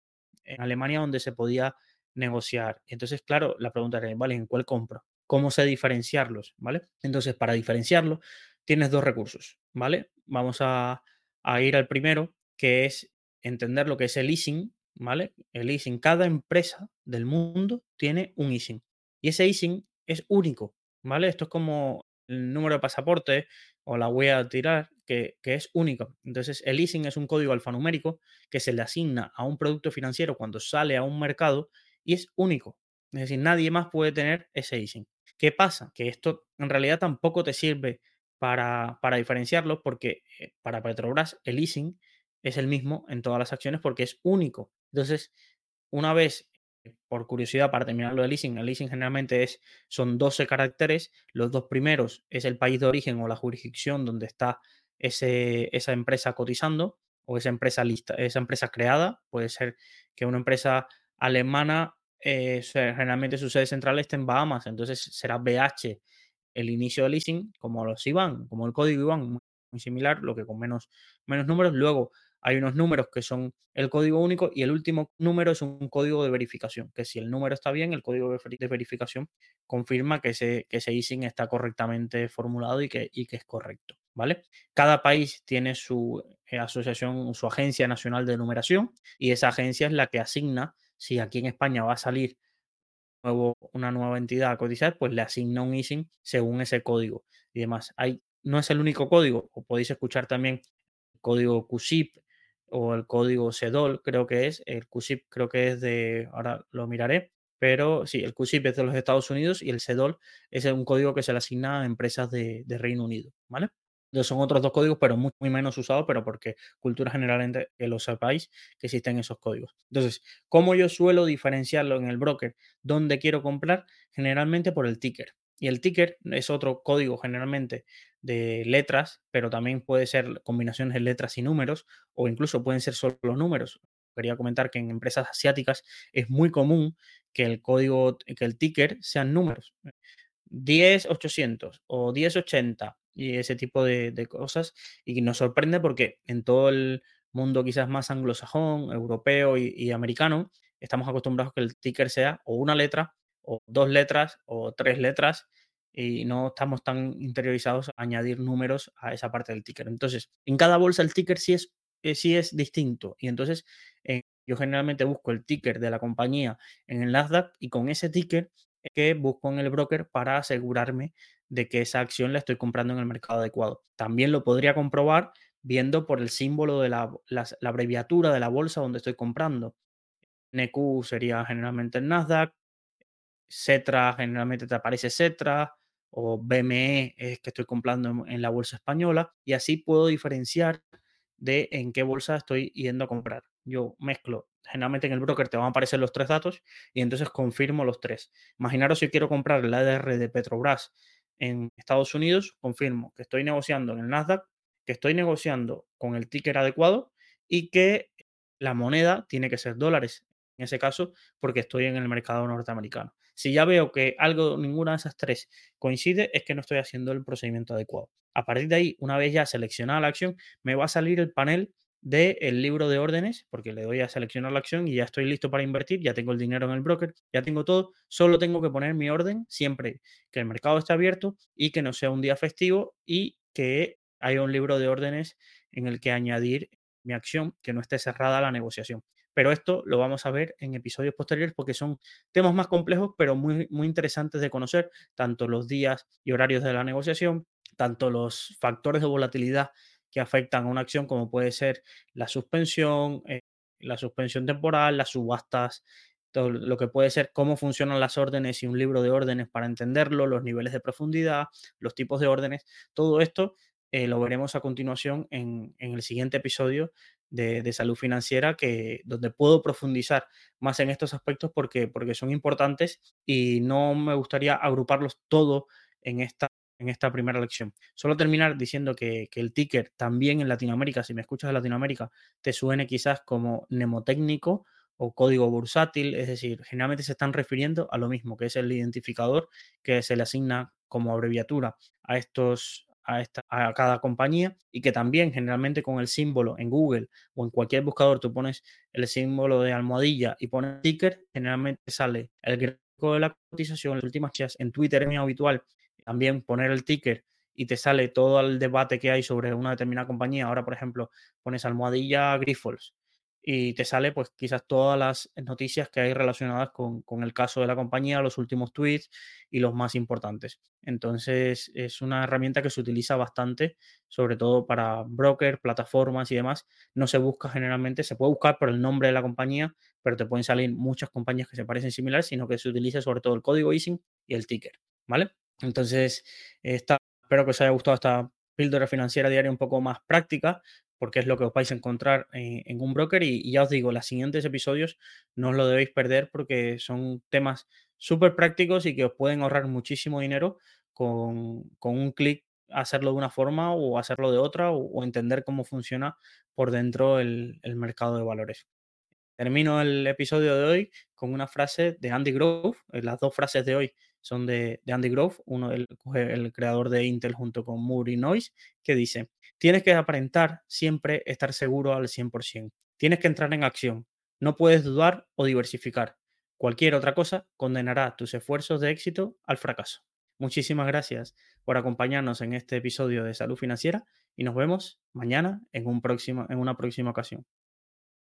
Alemania donde se podía negociar. Entonces, claro, la pregunta era, ¿vale? ¿En cuál compro? ¿Cómo sé diferenciarlos? ¿Vale? Entonces, para diferenciarlo, tienes dos recursos, ¿vale? Vamos a, a ir al primero, que es entender lo que es el leasing, ¿vale? El leasing, cada empresa del mundo tiene un leasing y ese leasing es único, ¿vale? Esto es como el número de pasaporte o la huella a tirar, que, que, es único. Entonces, el leasing es un código alfanumérico que se le asigna a un producto financiero cuando sale a un mercado y es único. Es decir, nadie más puede tener ese leasing. ¿Qué pasa? Que esto en realidad tampoco te sirve para, para diferenciarlo porque eh, para Petrobras el leasing es el mismo en todas las acciones porque es único. Entonces, una vez, eh, por curiosidad, para terminar lo de leasing, el leasing generalmente es, son 12 caracteres. Los dos primeros es el país de origen o la jurisdicción donde está ese, esa empresa cotizando o esa empresa lista, esa empresa creada. Puede ser que una empresa alemana, eh, generalmente su sede central esté en Bahamas, entonces será BH el inicio del leasing, como los IBAN, como el código IBAN, muy similar, lo que con menos, menos números. Luego, hay unos números que son el código único y el último número es un código de verificación, que si el número está bien, el código de verificación confirma que ese, que ISIN está correctamente formulado y que, y que es correcto, ¿vale? Cada país tiene su eh, asociación, su agencia nacional de numeración y esa agencia es la que asigna, si aquí en España va a salir nuevo, una nueva entidad a cotizar, pues le asigna un ISIN según ese código y demás. Hay, no es el único código, podéis escuchar también el código QSIP o el código CEDOL, creo que es. El QSIP creo que es de, ahora lo miraré, pero sí, el QSIP es de los Estados Unidos y el CEDOL es un código que se le asigna a empresas de, Reino Unido, ¿vale? Son otros dos códigos, pero muy, menos usados, pero porque cultura generalmente que lo sepáis que existen esos códigos. Entonces, ¿cómo yo suelo diferenciarlo en el broker? ¿Dónde quiero comprar? Generalmente por el ticker. Y el ticker es otro código generalmente de letras, pero también puede ser combinaciones de letras y números, o incluso pueden ser solo números. Quería comentar que en empresas asiáticas es muy común que el código, que el ticker sean números. 10800 o 1080 y ese tipo de, cosas. Y nos sorprende porque en todo el mundo quizás más anglosajón, europeo y, americano, estamos acostumbrados a que el ticker sea o una letra o dos letras o tres letras y no estamos tan interiorizados a añadir números a esa parte del ticker. Entonces, en cada bolsa el ticker sí es, eh, sí es distinto y entonces eh, yo generalmente busco el ticker de la compañía en el Nasdaq y con ese ticker que busco en el broker para asegurarme de que esa acción la estoy comprando en el mercado adecuado. También lo podría comprobar viendo por el símbolo de la, la abreviatura de la bolsa donde estoy comprando. NQ sería generalmente el Nasdaq, Cetra generalmente te aparece Cetra o BME es que estoy comprando en, la bolsa española y así puedo diferenciar de en qué bolsa estoy yendo a comprar. Yo mezclo, generalmente en el broker te van a aparecer los tres datos y entonces confirmo los tres. Imaginaros si quiero comprar el ADR de Petrobras en Estados Unidos, confirmo que estoy negociando en el Nasdaq, que estoy negociando con el ticker adecuado y que la moneda tiene que ser dólares en ese caso, porque estoy en el mercado norteamericano. Si ya veo que algo, ninguna de esas tres coincide, es que no estoy haciendo el procedimiento adecuado. A partir de ahí, una vez ya seleccionada la acción, me va a salir el panel del libro de órdenes, porque le doy a seleccionar la acción y ya estoy listo para invertir, ya tengo el dinero en el broker, ya tengo todo, solo tengo que poner mi orden siempre que el mercado esté abierto y que no sea un día festivo y que haya un libro de órdenes en el que añadir mi acción, que no esté cerrada la negociación. Pero esto lo vamos a ver en episodios posteriores porque son temas más complejos, pero muy, muy interesantes de conocer, tanto los días y horarios de la negociación, tanto los factores de volatilidad que afectan a una acción, como puede ser la suspensión, eh, la suspensión temporal, las subastas, todo lo que puede ser cómo funcionan las órdenes y un libro de órdenes para entenderlo, los niveles de profundidad, los tipos de órdenes, todo esto eh, lo veremos a continuación en, el siguiente episodio de, salud financiera, que, donde puedo profundizar más en estos aspectos porque, porque son importantes y no me gustaría agruparlos todo en esta, en esta primera lección. Solo terminar diciendo que, que, el ticker también en Latinoamérica, si me escuchas de Latinoamérica, te suene quizás como mnemotécnico o código bursátil, es decir, generalmente se están refiriendo a lo mismo, que es el identificador que se le asigna como abreviatura a estos, a, esta, a cada compañía y que también generalmente con el símbolo en Google o en cualquier buscador tú pones el símbolo de almohadilla y pones ticker, generalmente sale el gráfico de la cotización, las últimas en Twitter es muy habitual también poner el ticker y te sale todo el debate que hay sobre una determinada compañía. Ahora, por ejemplo, pones almohadilla Grifols y te sale pues quizás todas las noticias que hay relacionadas con, el caso de la compañía, los últimos tweets y los más importantes. Entonces es una herramienta que se utiliza bastante, sobre todo para brokers, plataformas y demás. No se busca generalmente, se puede buscar por el nombre de la compañía, pero te pueden salir muchas compañías que se parecen similares, sino que se utiliza sobre todo el código ISIN y el ticker, ¿vale? Entonces, espero que os haya gustado esta píldora financiera diaria un poco más práctica, porque es lo que os vais a encontrar en, un broker. Y, ya os digo, los siguientes episodios no os lo debéis perder porque son temas súper prácticos y que os pueden ahorrar muchísimo dinero con, un clic hacerlo de una forma o hacerlo de otra o, entender cómo funciona por dentro el, mercado de valores. Termino el episodio de hoy con una frase de Andy Grove. Eh, las dos frases de hoy son de, Andy Grove, uno el, el creador de Intel junto con Moore y que dice, tienes que aparentar siempre estar seguro al 100%. Tienes que entrar en acción. No puedes dudar o diversificar. Cualquier otra cosa condenará tus esfuerzos de éxito al fracaso. Muchísimas gracias por acompañarnos en este episodio de Salud Financiera y nos vemos mañana en, un próximo, en una próxima ocasión.